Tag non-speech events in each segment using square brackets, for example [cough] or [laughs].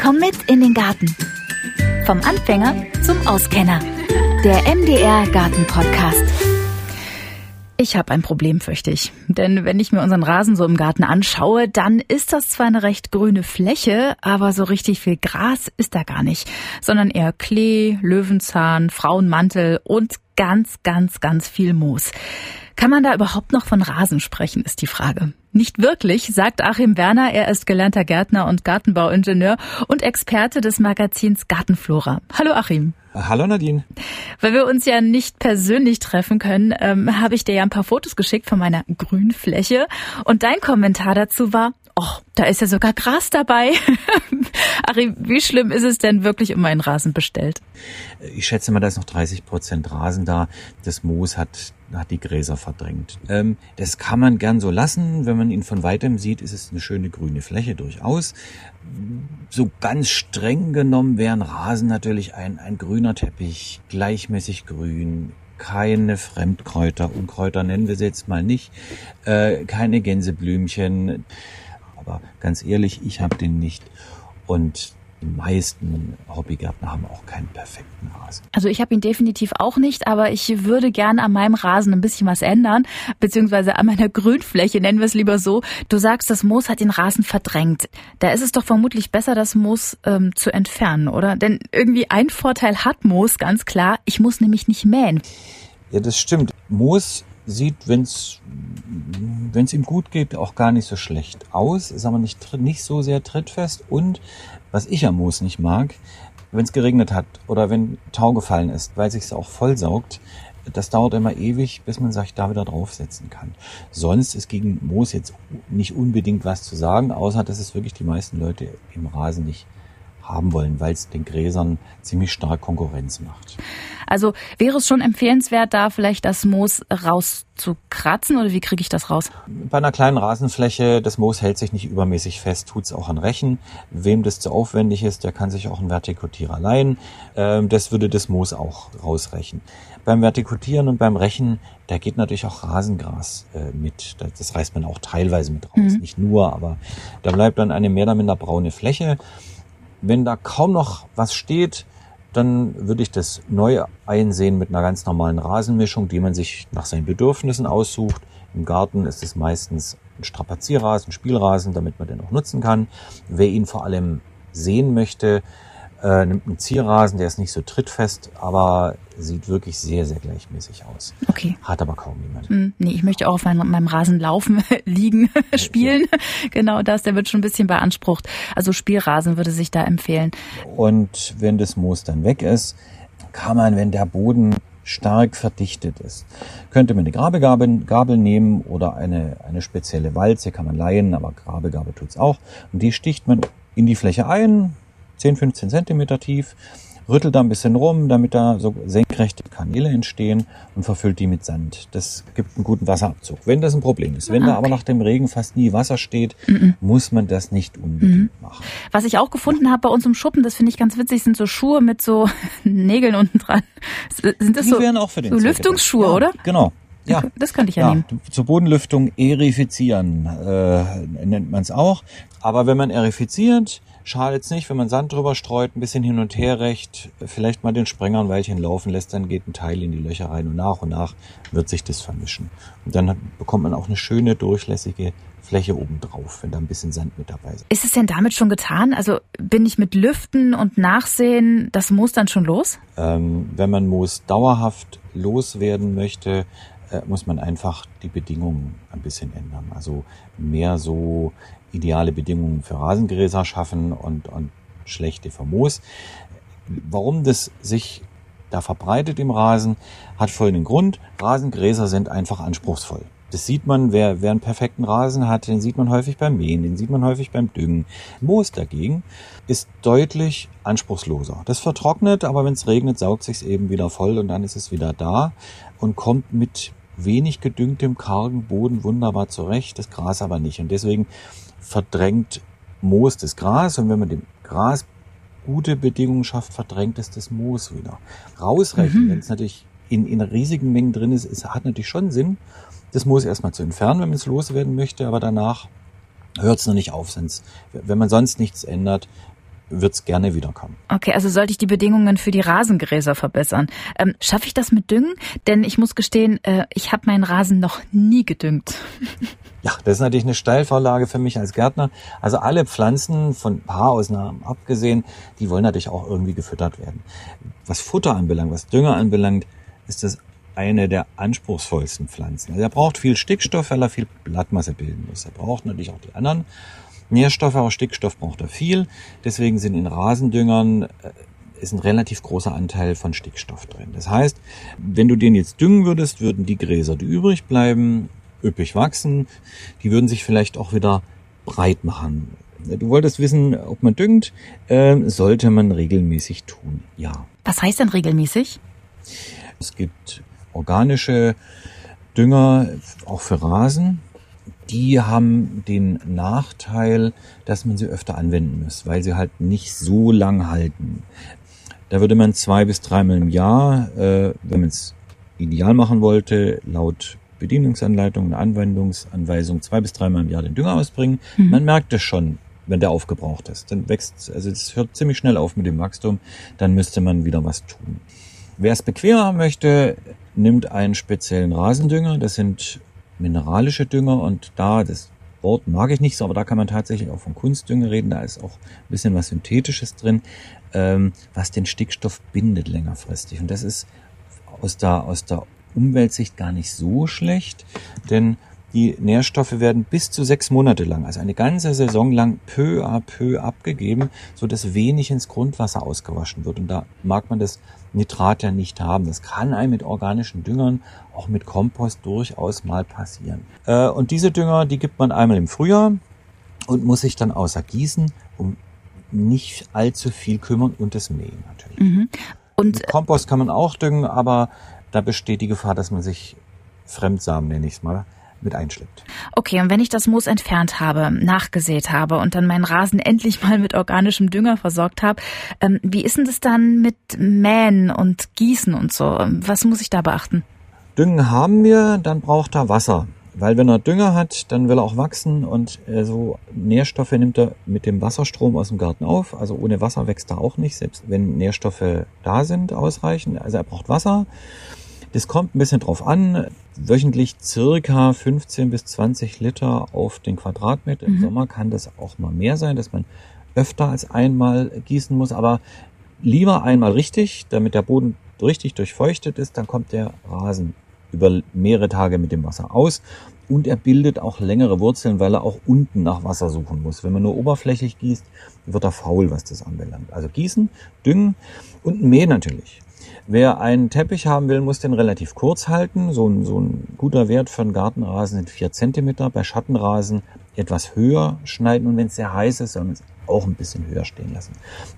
Komm mit in den Garten. Vom Anfänger zum Auskenner. Der MDR Garten Podcast. Ich habe ein Problem, fürchte ich. Denn wenn ich mir unseren Rasen so im Garten anschaue, dann ist das zwar eine recht grüne Fläche, aber so richtig viel Gras ist da gar nicht, sondern eher Klee, Löwenzahn, Frauenmantel und ganz, ganz, ganz viel Moos. Kann man da überhaupt noch von Rasen sprechen, ist die Frage. Nicht wirklich, sagt Achim Werner. Er ist gelernter Gärtner und Gartenbauingenieur und Experte des Magazins Gartenflora. Hallo Achim. Hallo Nadine. Weil wir uns ja nicht persönlich treffen können, ähm, habe ich dir ja ein paar Fotos geschickt von meiner Grünfläche. Und dein Kommentar dazu war, oh, da ist ja sogar Gras dabei. [laughs] Achim, wie schlimm ist es denn wirklich um meinen Rasen bestellt? Ich schätze mal, da ist noch 30 Prozent Rasen da. Das Moos hat, hat die Gräser verdrängt. Ähm, das kann man gern so lassen. Wenn man ihn von weitem sieht, ist es eine schöne grüne Fläche durchaus. So ganz streng genommen wäre ein Rasen natürlich ein, ein grüner Teppich, gleichmäßig grün, keine Fremdkräuter, Unkräuter nennen wir sie jetzt mal nicht, äh, keine Gänseblümchen. Aber ganz ehrlich, ich habe den nicht. Und die meisten Hobbygärtner haben auch keinen perfekten Rasen. Also ich habe ihn definitiv auch nicht, aber ich würde gerne an meinem Rasen ein bisschen was ändern, beziehungsweise an meiner [laughs] Grünfläche, nennen wir es lieber so. Du sagst, das Moos hat den Rasen verdrängt. Da ist es doch vermutlich besser, das Moos ähm, zu entfernen, oder? Denn irgendwie ein Vorteil hat Moos, ganz klar. Ich muss nämlich nicht mähen. Ja, das stimmt. Moos sieht, wenn es es ihm gut geht, auch gar nicht so schlecht aus, ist aber nicht, nicht so sehr trittfest und was ich am Moos nicht mag, wenn es geregnet hat oder wenn Tau gefallen ist, weil sich auch vollsaugt, das dauert immer ewig, bis man sich da wieder draufsetzen kann. Sonst ist gegen Moos jetzt nicht unbedingt was zu sagen, außer dass es wirklich die meisten Leute im Rasen nicht haben wollen, weil es den Gräsern ziemlich stark Konkurrenz macht. Also wäre es schon empfehlenswert, da vielleicht das Moos rauszukratzen oder wie kriege ich das raus? Bei einer kleinen Rasenfläche, das Moos hält sich nicht übermäßig fest, tut es auch an Rechen. Wem das zu aufwendig ist, der kann sich auch einen Vertikutierer leihen. Ähm, das würde das Moos auch rausrechen. Beim Vertikutieren und beim Rechen, da geht natürlich auch Rasengras äh, mit. Das reißt man auch teilweise mit raus, mhm. nicht nur, aber da bleibt dann eine mehr oder minder braune Fläche. Wenn da kaum noch was steht, dann würde ich das neu einsehen mit einer ganz normalen Rasenmischung, die man sich nach seinen Bedürfnissen aussucht. Im Garten ist es meistens ein Strapazierrasen, Spielrasen, damit man den auch nutzen kann. Wer ihn vor allem sehen möchte, äh, nimmt einen Zierrasen, der ist nicht so trittfest, aber sieht wirklich sehr, sehr gleichmäßig aus. Okay. Hat aber kaum jemand. Mm, nee, ich möchte auch auf meinem, meinem Rasen laufen, [laughs] liegen, [laughs] spielen. Ja. Genau das, der wird schon ein bisschen beansprucht. Also Spielrasen würde sich da empfehlen. Und wenn das Moos dann weg ist, kann man, wenn der Boden stark verdichtet ist. Könnte man eine Grabegabel Gabel nehmen oder eine, eine spezielle Walze, kann man leihen, aber Grabegabel tut's auch. Und die sticht man in die Fläche ein, 10, 15 Zentimeter tief, rüttelt da ein bisschen rum, damit da so senkrechte Kanäle entstehen und verfüllt die mit Sand. Das gibt einen guten Wasserabzug, wenn das ein Problem ist. Wenn ah, okay. da aber nach dem Regen fast nie Wasser steht, mm -mm. muss man das nicht unbedingt mm. machen. Was ich auch gefunden habe bei uns im Schuppen, das finde ich ganz witzig, sind so Schuhe mit so [laughs] Nägeln unten dran. Sind das die so, wären auch für den so Lüftungsschuhe, ja, oder? Genau. Ja, das könnte ich ja, ja nehmen. Zur Bodenlüftung erifizieren äh, nennt man es auch. Aber wenn man erifiziert, Schadet's nicht, wenn man Sand drüber streut, ein bisschen hin und her recht, vielleicht mal den Sprenger ein Weilchen laufen lässt, dann geht ein Teil in die Löcher rein und nach und nach wird sich das vermischen. Und dann bekommt man auch eine schöne, durchlässige Fläche oben drauf, wenn da ein bisschen Sand mit dabei ist. Ist es denn damit schon getan? Also bin ich mit Lüften und Nachsehen das Moos dann schon los? Ähm, wenn man Moos dauerhaft loswerden möchte, äh, muss man einfach die Bedingungen ein bisschen ändern. Also mehr so ideale Bedingungen für Rasengräser schaffen und, und schlechte für Moos. Warum das sich da verbreitet im Rasen, hat folgenden Grund. Rasengräser sind einfach anspruchsvoll. Das sieht man, wer, wer einen perfekten Rasen hat, den sieht man häufig beim Mähen, den sieht man häufig beim Düngen. Moos dagegen ist deutlich anspruchsloser. Das vertrocknet, aber wenn es regnet, saugt sich's eben wieder voll und dann ist es wieder da und kommt mit wenig gedüngtem, kargen Boden wunderbar zurecht, das Gras aber nicht. Und deswegen verdrängt Moos das Gras und wenn man dem Gras gute Bedingungen schafft, verdrängt es das Moos wieder. Rausrechnen, mhm. wenn es natürlich in, in riesigen Mengen drin ist, es hat natürlich schon Sinn, das Moos erstmal zu entfernen, wenn man es loswerden möchte, aber danach hört es noch nicht auf. Sonst, wenn man sonst nichts ändert, wird's gerne wiederkommen. Okay, also sollte ich die Bedingungen für die Rasengräser verbessern. Ähm, Schaffe ich das mit Düngen? Denn ich muss gestehen, äh, ich habe meinen Rasen noch nie gedüngt. [laughs] Ja, das ist natürlich eine Steilvorlage für mich als Gärtner. Also alle Pflanzen, von ein paar Ausnahmen abgesehen, die wollen natürlich auch irgendwie gefüttert werden. Was Futter anbelangt, was Dünger anbelangt, ist das eine der anspruchsvollsten Pflanzen. Also er braucht viel Stickstoff, weil er viel Blattmasse bilden muss. Er braucht natürlich auch die anderen Nährstoffe, auch Stickstoff braucht er viel. Deswegen sind in Rasendüngern äh, ist ein relativ großer Anteil von Stickstoff drin. Das heißt, wenn du den jetzt düngen würdest, würden die Gräser, die übrig bleiben, üppig wachsen. Die würden sich vielleicht auch wieder breit machen. Du wolltest wissen, ob man düngt, äh, sollte man regelmäßig tun, ja. Was heißt denn regelmäßig? Es gibt organische Dünger, auch für Rasen. Die haben den Nachteil, dass man sie öfter anwenden muss, weil sie halt nicht so lang halten. Da würde man zwei bis dreimal im Jahr, äh, wenn man es ideal machen wollte, laut Bedienungsanleitung und Anwendungsanweisung zwei bis dreimal im Jahr den Dünger ausbringen. Mhm. Man merkt es schon, wenn der aufgebraucht ist. Dann wächst, also es hört ziemlich schnell auf mit dem Wachstum, dann müsste man wieder was tun. Wer es bequemer haben möchte, nimmt einen speziellen Rasendünger. Das sind mineralische Dünger und da, das Wort mag ich nicht so, aber da kann man tatsächlich auch von Kunstdünger reden. Da ist auch ein bisschen was Synthetisches drin, ähm, was den Stickstoff bindet längerfristig. Und das ist aus der, aus der Umweltsicht gar nicht so schlecht, denn die Nährstoffe werden bis zu sechs Monate lang, also eine ganze Saison lang, peu à peu abgegeben, so dass wenig ins Grundwasser ausgewaschen wird. Und da mag man das Nitrat ja nicht haben. Das kann einem mit organischen Düngern, auch mit Kompost durchaus mal passieren. Äh, und diese Dünger, die gibt man einmal im Frühjahr und muss sich dann außer Gießen um nicht allzu viel kümmern und das Mähen natürlich. Mhm. Und mit Kompost kann man auch düngen, aber da besteht die Gefahr, dass man sich Fremdsamen, nenne ich es mal, mit einschleppt. Okay, und wenn ich das Moos entfernt habe, nachgesät habe und dann meinen Rasen [laughs] endlich mal mit organischem Dünger versorgt habe, ähm, wie ist denn das dann mit Mähen und Gießen und so? Was muss ich da beachten? Düngen haben wir, dann braucht er Wasser. Weil wenn er Dünger hat, dann will er auch wachsen und äh, so Nährstoffe nimmt er mit dem Wasserstrom aus dem Garten auf. Also ohne Wasser wächst er auch nicht, selbst wenn Nährstoffe da sind, ausreichend. Also er braucht Wasser. Das kommt ein bisschen drauf an. Wöchentlich circa 15 bis 20 Liter auf den Quadratmeter. Im mhm. Sommer kann das auch mal mehr sein, dass man öfter als einmal gießen muss. Aber lieber einmal richtig, damit der Boden richtig durchfeuchtet ist, dann kommt der Rasen über mehrere Tage mit dem Wasser aus und er bildet auch längere Wurzeln, weil er auch unten nach Wasser suchen muss. Wenn man nur oberflächlich gießt, wird er faul, was das anbelangt. Also gießen, düngen und mähen natürlich. Wer einen Teppich haben will, muss den relativ kurz halten. So ein, so ein guter Wert für einen Gartenrasen sind vier Zentimeter. Bei Schattenrasen etwas höher schneiden und wenn es sehr heiß ist, soll man es auch ein bisschen höher stehen lassen.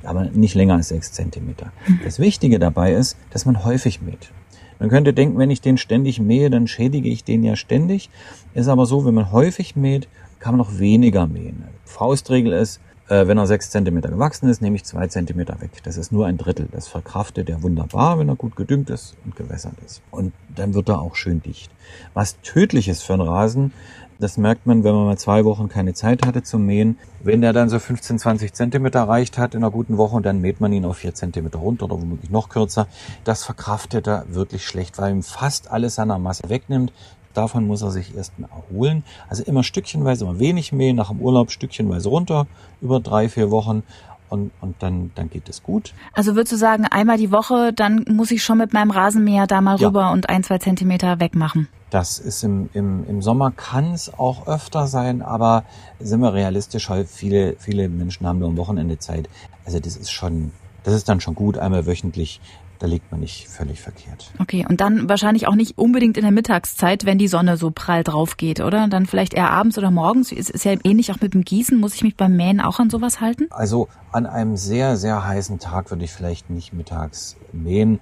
Aber nicht länger als sechs Zentimeter. Mhm. Das Wichtige dabei ist, dass man häufig mäht. Man könnte denken, wenn ich den ständig mähe, dann schädige ich den ja ständig. Ist aber so, wenn man häufig mäht, kann man noch weniger mähen. Faustregel ist, äh, wenn er sechs Zentimeter gewachsen ist, nehme ich zwei Zentimeter weg. Das ist nur ein Drittel. Das verkraftet er wunderbar, wenn er gut gedüngt ist und gewässert ist. Und dann wird er auch schön dicht. Was tödlich ist für einen Rasen, das merkt man, wenn man mal zwei Wochen keine Zeit hatte zum Mähen. Wenn der dann so 15, 20 Zentimeter erreicht hat in einer guten Woche und dann mäht man ihn auf vier Zentimeter runter oder womöglich noch kürzer, das verkraftet er wirklich schlecht, weil ihm fast alles seiner Masse wegnimmt. Davon muss er sich erstmal erholen. Also immer stückchenweise, immer wenig mähen, nach dem Urlaub stückchenweise runter, über drei, vier Wochen und, und dann, dann geht es gut. Also würdest du sagen, einmal die Woche, dann muss ich schon mit meinem Rasenmäher da mal ja. rüber und ein, zwei Zentimeter wegmachen? Das ist im, im, im Sommer kann es auch öfter sein, aber sind wir realistisch, viele, viele Menschen haben nur am Wochenende Zeit. Also das ist schon, das ist dann schon gut, einmal wöchentlich. Da liegt man nicht völlig verkehrt. Okay, und dann wahrscheinlich auch nicht unbedingt in der Mittagszeit, wenn die Sonne so prall drauf geht, oder? Dann vielleicht eher abends oder morgens. Ist, ist ja ähnlich auch mit dem Gießen. Muss ich mich beim Mähen auch an sowas halten? Also an einem sehr, sehr heißen Tag würde ich vielleicht nicht mittags mähen.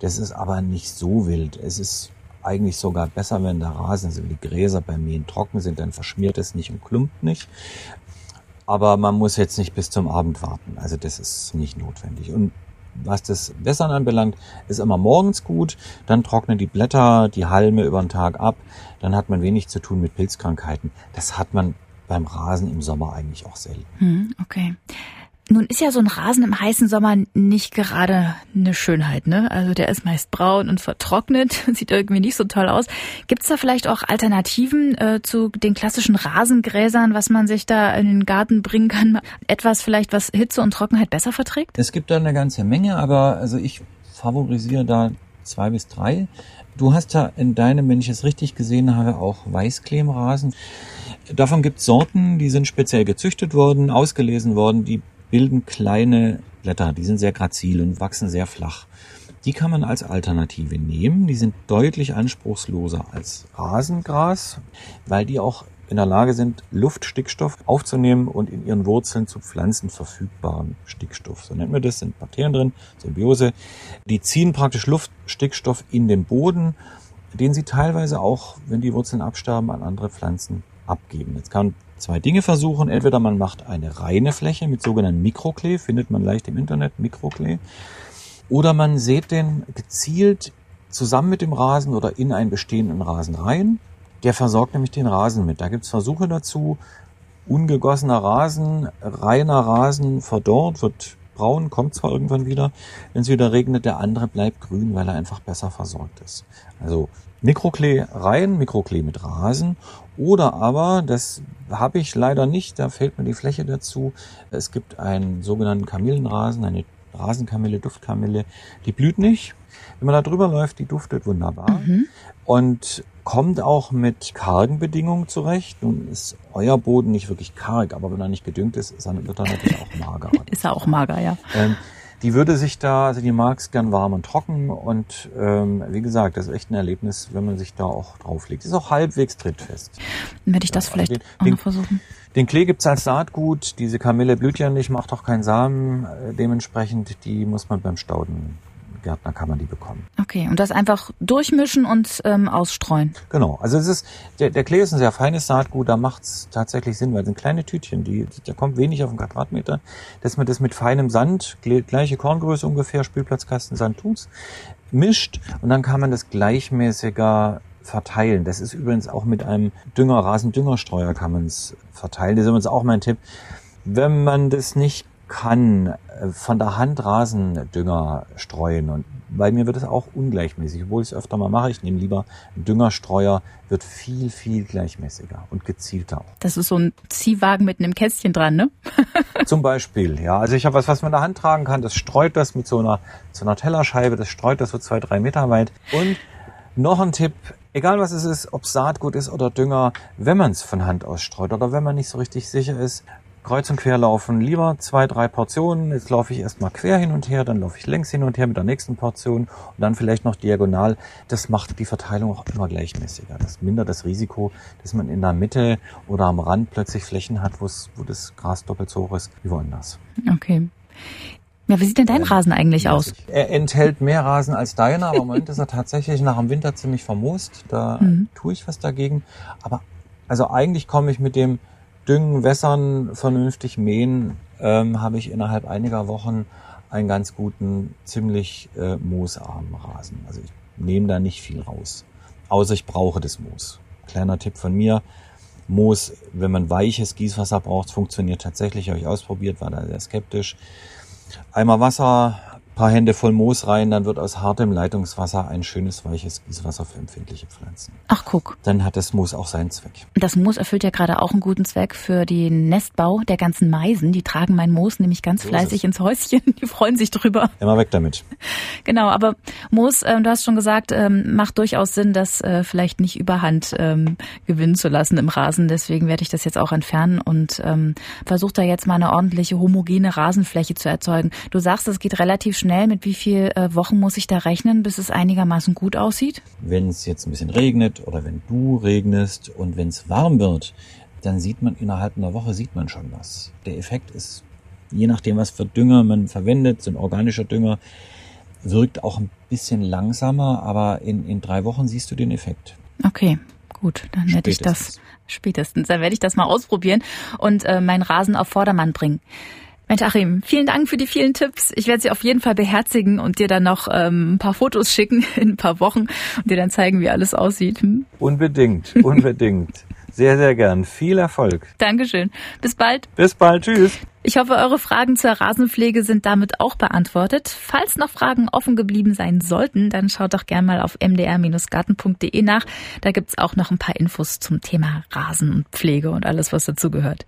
Das ist aber nicht so wild. Es ist eigentlich sogar besser, wenn der Rasen, also die Gräser beim Mähen trocken sind, dann verschmiert es nicht und klumpt nicht. Aber man muss jetzt nicht bis zum Abend warten. Also das ist nicht notwendig. Und was das Wässern anbelangt, ist immer morgens gut. Dann trocknen die Blätter, die Halme über den Tag ab. Dann hat man wenig zu tun mit Pilzkrankheiten. Das hat man beim Rasen im Sommer eigentlich auch selten. Hm, okay. Nun ist ja so ein Rasen im heißen Sommer nicht gerade eine Schönheit, ne? Also der ist meist braun und vertrocknet, [laughs] sieht irgendwie nicht so toll aus. Gibt es da vielleicht auch Alternativen äh, zu den klassischen Rasengräsern, was man sich da in den Garten bringen kann? Etwas vielleicht, was Hitze und Trockenheit besser verträgt? Es gibt da eine ganze Menge, aber also ich favorisiere da zwei bis drei. Du hast da in deinem, wenn ich es richtig gesehen habe, auch Weißcremerasen. Davon gibt es Sorten, die sind speziell gezüchtet worden, ausgelesen worden, die bilden kleine Blätter, die sind sehr grazil und wachsen sehr flach. Die kann man als Alternative nehmen. Die sind deutlich anspruchsloser als Rasengras, weil die auch in der Lage sind, Luftstickstoff aufzunehmen und in ihren Wurzeln zu Pflanzen verfügbaren Stickstoff. So nennt man das, sind Bakterien drin, Symbiose. Die ziehen praktisch Luftstickstoff in den Boden, den sie teilweise auch, wenn die Wurzeln absterben, an andere Pflanzen abgeben. Jetzt kann zwei Dinge versuchen. Entweder man macht eine reine Fläche mit sogenannten Mikroklee, findet man leicht im Internet, Mikroklee. Oder man sät den gezielt zusammen mit dem Rasen oder in einen bestehenden Rasen rein. Der versorgt nämlich den Rasen mit. Da gibt's Versuche dazu. Ungegossener Rasen, reiner Rasen verdorrt, wird braun, kommt zwar irgendwann wieder, wenn es wieder regnet, der andere bleibt grün, weil er einfach besser versorgt ist. Also Mikroklee rein, Mikroklee mit Rasen oder aber, das habe ich leider nicht, da fehlt mir die Fläche dazu. Es gibt einen sogenannten Kamillenrasen, eine Rasenkamille, Duftkamille, die blüht nicht. Wenn man da drüber läuft, die duftet wunderbar mhm. und kommt auch mit kargen Bedingungen zurecht. Nun ist euer Boden nicht wirklich karg, aber wenn er nicht gedüngt ist, ist er, wird er natürlich auch mager. [laughs] ist er auch mager, ja. Ähm, die würde sich da, also die mag es gern warm und trocken und ähm, wie gesagt, das ist echt ein Erlebnis, wenn man sich da auch drauflegt. Ist auch halbwegs trittfest. Dann werde ich das ja, vielleicht den, auch noch versuchen. Den Klee gibt's als Saatgut, diese Kamille blüht ja nicht, macht auch keinen Samen, äh, dementsprechend, die muss man beim Stauden Gärtner kann man die bekommen. Okay, und das einfach durchmischen und ähm, ausstreuen. Genau, also es ist, der, der Klee ist ein sehr feines Saatgut, da macht es tatsächlich Sinn, weil es sind kleine Tütchen, die, da kommt wenig auf den Quadratmeter, dass man das mit feinem Sand, gleiche Korngröße ungefähr, Spielplatzkasten Sand tut's, mischt und dann kann man das gleichmäßiger verteilen. Das ist übrigens auch mit einem Dünger, Rasendüngerstreuer kann man es verteilen. Das ist übrigens auch mein Tipp. Wenn man das nicht kann äh, von der Hand Rasendünger streuen und bei mir wird es auch ungleichmäßig, obwohl ich es öfter mal mache. Ich nehme lieber einen Düngerstreuer, wird viel, viel gleichmäßiger und gezielter. Das ist so ein Ziehwagen mit einem Kästchen dran, ne? [laughs] Zum Beispiel, ja. Also ich habe was, was man in der Hand tragen kann. Das streut das mit so einer, so einer Tellerscheibe. Das streut das so zwei, drei Meter weit. Und noch ein Tipp, egal was es ist, ob Saatgut ist oder Dünger, wenn man es von Hand aus streut oder wenn man nicht so richtig sicher ist, kreuz und quer laufen. Lieber zwei, drei Portionen. Jetzt laufe ich erstmal quer hin und her, dann laufe ich längs hin und her mit der nächsten Portion und dann vielleicht noch diagonal. Das macht die Verteilung auch immer gleichmäßiger. Das mindert das Risiko, dass man in der Mitte oder am Rand plötzlich Flächen hat, wo das Gras doppelt so hoch ist wie woanders. Okay. Ja, wie sieht denn dein Rasen eigentlich aus? Er enthält mehr Rasen als deiner, aber im Moment ist er tatsächlich nach dem Winter ziemlich vermoost. Da mhm. tue ich was dagegen. Aber also eigentlich komme ich mit dem Düngen, Wässern, vernünftig mähen, ähm, habe ich innerhalb einiger Wochen einen ganz guten, ziemlich äh, moosarmen Rasen. Also ich nehme da nicht viel raus. Außer ich brauche das Moos. Kleiner Tipp von mir. Moos, wenn man weiches Gießwasser braucht, funktioniert tatsächlich. Habe ich ausprobiert, war da sehr skeptisch. Einmal Wasser, paar Hände voll Moos rein, dann wird aus hartem Leitungswasser ein schönes weiches Gießwasser für empfindliche Pflanzen. Ach guck. Dann hat das Moos auch seinen Zweck. Das Moos erfüllt ja gerade auch einen guten Zweck für den Nestbau der ganzen Meisen. Die tragen mein Moos nämlich ganz so fleißig ins Häuschen. [laughs] Die freuen sich drüber. Immer weg damit. Genau, aber Moos, äh, du hast schon gesagt, ähm, macht durchaus Sinn, das äh, vielleicht nicht überhand ähm, gewinnen zu lassen im Rasen. Deswegen werde ich das jetzt auch entfernen und ähm, versuche da jetzt mal eine ordentliche homogene Rasenfläche zu erzeugen. Du sagst, es geht relativ schnell. Mit wie viel äh, Wochen muss ich da rechnen, bis es einigermaßen gut aussieht? Wenn es jetzt ein bisschen regnet oder wenn du regnest und wenn es warm wird, dann sieht man innerhalb einer Woche sieht man schon was. Der Effekt ist, je nachdem, was für Dünger man verwendet, so ein organischer Dünger, wirkt auch ein bisschen langsamer, aber in, in drei Wochen siehst du den Effekt. Okay, gut, dann werde ich das spätestens, dann werde ich das mal ausprobieren und äh, meinen Rasen auf Vordermann bringen. Mensch, Achim, vielen Dank für die vielen Tipps. Ich werde sie auf jeden Fall beherzigen und dir dann noch ähm, ein paar Fotos schicken [laughs] in ein paar Wochen und dir dann zeigen, wie alles aussieht. Hm? Unbedingt, [laughs] unbedingt. Sehr, sehr gern. Viel Erfolg. Dankeschön. Bis bald. Bis bald. Tschüss. Ich hoffe, eure Fragen zur Rasenpflege sind damit auch beantwortet. Falls noch Fragen offen geblieben sein sollten, dann schaut doch gerne mal auf mdr-garten.de nach. Da gibt's auch noch ein paar Infos zum Thema Rasen und Pflege und alles, was dazugehört.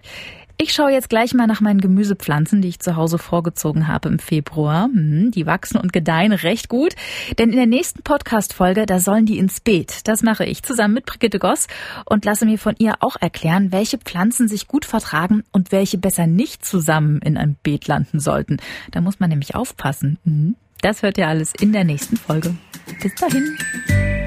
Ich schaue jetzt gleich mal nach meinen Gemüsepflanzen, die ich zu Hause vorgezogen habe im Februar. Hm, die wachsen und gedeihen recht gut, denn in der nächsten Podcast-Folge, da sollen die ins Beet. Das mache ich zusammen mit Brigitte Goss und lasse mir von ihr auch erklären, welche Pflanzen sich gut vertragen und welche besser nicht zusammen in einem Beet landen sollten. Da muss man nämlich aufpassen. Hm, das hört ihr alles in der nächsten Folge. Bis dahin.